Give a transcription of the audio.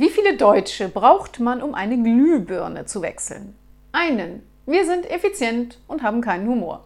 Wie viele Deutsche braucht man, um eine Glühbirne zu wechseln? Einen. Wir sind effizient und haben keinen Humor.